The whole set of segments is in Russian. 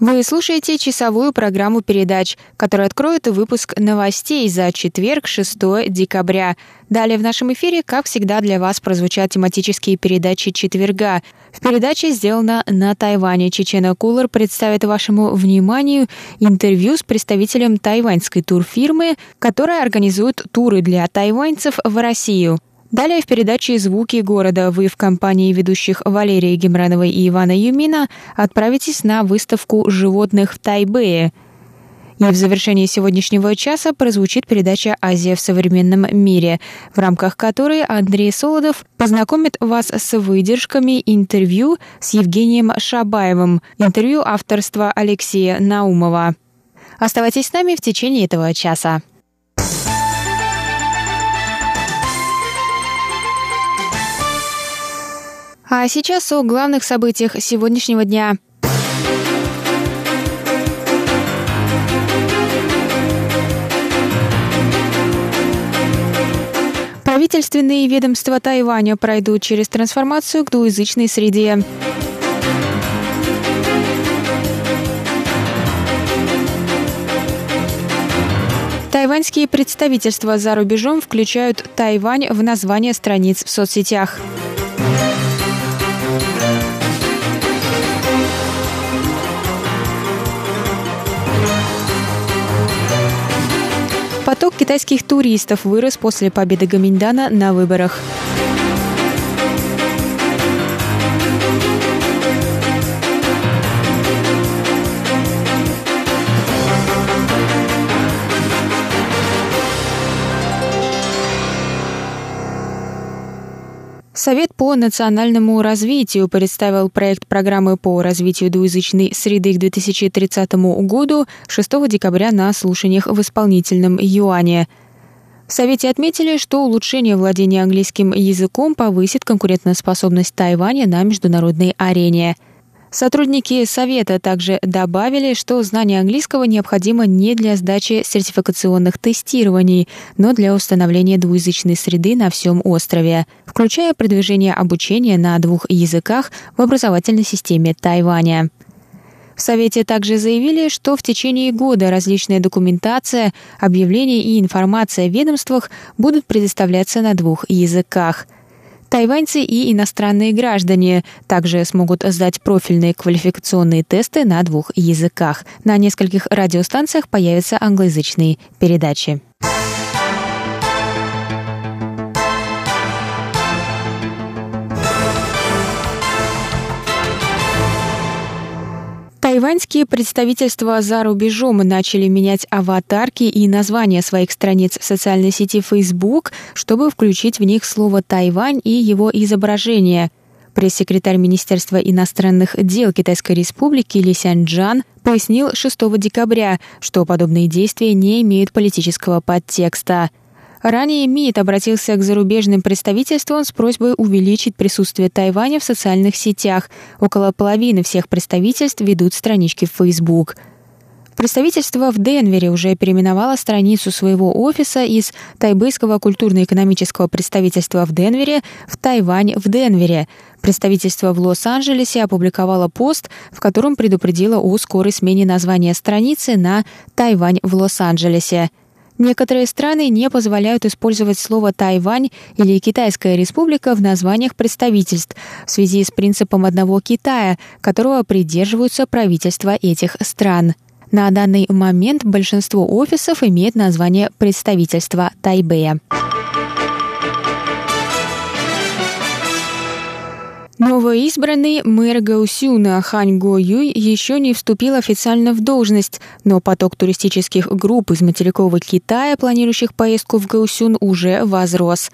Вы слушаете часовую программу передач, которая откроет выпуск новостей за четверг, 6 декабря. Далее в нашем эфире, как всегда, для вас прозвучат тематические передачи четверга. В передаче сделано на Тайване. Чечена Кулер представит вашему вниманию интервью с представителем тайваньской турфирмы, которая организует туры для тайваньцев в Россию. Далее в передаче «Звуки города» вы в компании ведущих Валерии Гемрановой и Ивана Юмина отправитесь на выставку животных в Тайбэе. И в завершении сегодняшнего часа прозвучит передача «Азия в современном мире», в рамках которой Андрей Солодов познакомит вас с выдержками интервью с Евгением Шабаевым, интервью авторства Алексея Наумова. Оставайтесь с нами в течение этого часа. А сейчас о главных событиях сегодняшнего дня. Правительственные ведомства Тайваня пройдут через трансформацию к двуязычной среде. Тайваньские представительства за рубежом включают Тайвань в название страниц в соцсетях. Поток китайских туристов вырос после победы Гаминьдана на выборах. Совет по национальному развитию представил проект программы по развитию двуязычной среды к 2030 году 6 декабря на слушаниях в исполнительном юане. В Совете отметили, что улучшение владения английским языком повысит конкурентоспособность Тайваня на международной арене – Сотрудники Совета также добавили, что знание английского необходимо не для сдачи сертификационных тестирований, но для установления двуязычной среды на всем острове, включая продвижение обучения на двух языках в образовательной системе Тайваня. В Совете также заявили, что в течение года различная документация, объявления и информация в ведомствах будут предоставляться на двух языках – Тайваньцы и иностранные граждане также смогут сдать профильные квалификационные тесты на двух языках. На нескольких радиостанциях появятся англоязычные передачи. Тайваньские представительства за рубежом начали менять аватарки и названия своих страниц в социальной сети Facebook, чтобы включить в них слово «Тайвань» и его изображение. Пресс-секретарь Министерства иностранных дел Китайской Республики Ли Сяньчжан пояснил 6 декабря, что подобные действия не имеют политического подтекста – Ранее МИД обратился к зарубежным представительствам с просьбой увеличить присутствие Тайваня в социальных сетях. Около половины всех представительств ведут странички в Facebook. Представительство в Денвере уже переименовало страницу своего офиса из Тайбэйского культурно-экономического представительства в Денвере в Тайвань в Денвере. Представительство в Лос-Анджелесе опубликовало пост, в котором предупредило о скорой смене названия страницы на «Тайвань в Лос-Анджелесе». Некоторые страны не позволяют использовать слово «Тайвань» или «Китайская республика» в названиях представительств в связи с принципом одного Китая, которого придерживаются правительства этих стран. На данный момент большинство офисов имеет название представительства Тайбэя. Новоизбранный мэр Гаусюна Хань Юй еще не вступил официально в должность, но поток туристических групп из материкового Китая, планирующих поездку в Гаусюн, уже возрос.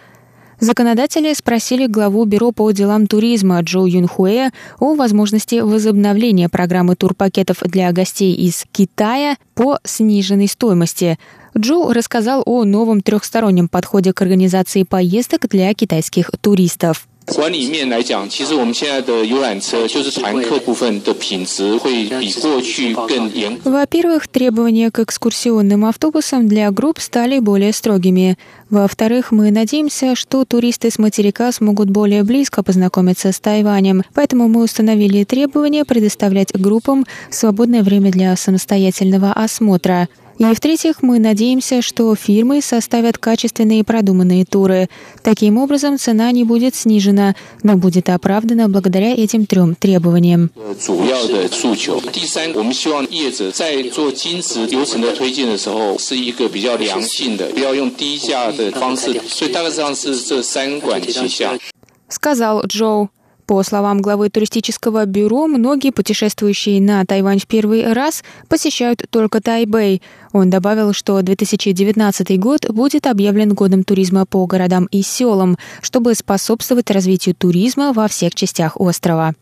Законодатели спросили главу Бюро по делам туризма Джо Юнхуэ о возможности возобновления программы турпакетов для гостей из Китая по сниженной стоимости. Джо рассказал о новом трехстороннем подходе к организации поездок для китайских туристов. 管理面来讲，其实我们现在的游览车就是团客部分的品质会比过去更严。Во-первых, требования к экскурсионным автобусам для групп стали более строгими. Во-вторых, мы надеемся, что туристы с материка смогут более близко познакомиться с Тайванем, поэтому мы установили требование предоставлять группам свободное время для самостоятельного осмотра. И в-третьих, мы надеемся, что фирмы составят качественные и продуманные туры. Таким образом, цена не будет снижена, но будет оправдана благодаря этим трем требованиям. Сказал Джоу. По словам главы туристического бюро, многие путешествующие на Тайвань в первый раз посещают только Тайбэй. Он добавил, что 2019 год будет объявлен годом туризма по городам и селам, чтобы способствовать развитию туризма во всех частях острова.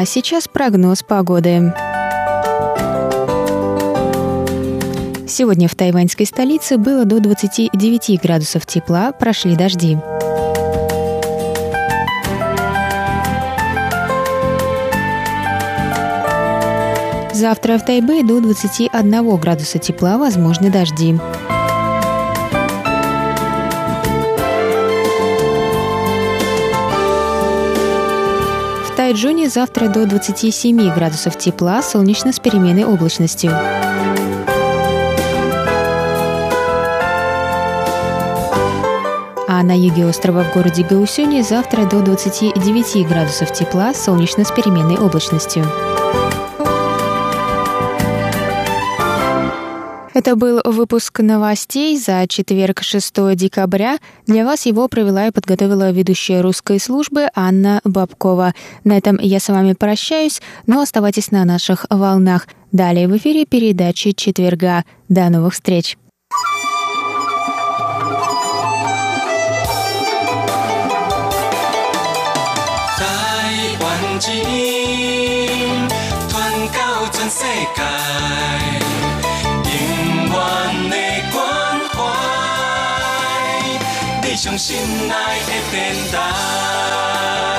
А сейчас прогноз погоды. Сегодня в тайваньской столице было до 29 градусов тепла, прошли дожди. Завтра в Тайбе до 21 градуса тепла возможны дожди. Тайджуне завтра до 27 градусов тепла, солнечно с переменной облачностью. А на юге острова в городе Гаусюни завтра до 29 градусов тепла, солнечно с переменной облачностью. Это был выпуск новостей за четверг, 6 декабря. Для вас его провела и подготовила ведущая русской службы Анна Бабкова. На этом я с вами прощаюсь, но оставайтесь на наших волнах. Далее в эфире передачи четверга. До новых встреч! Taiwan 相信爱会变大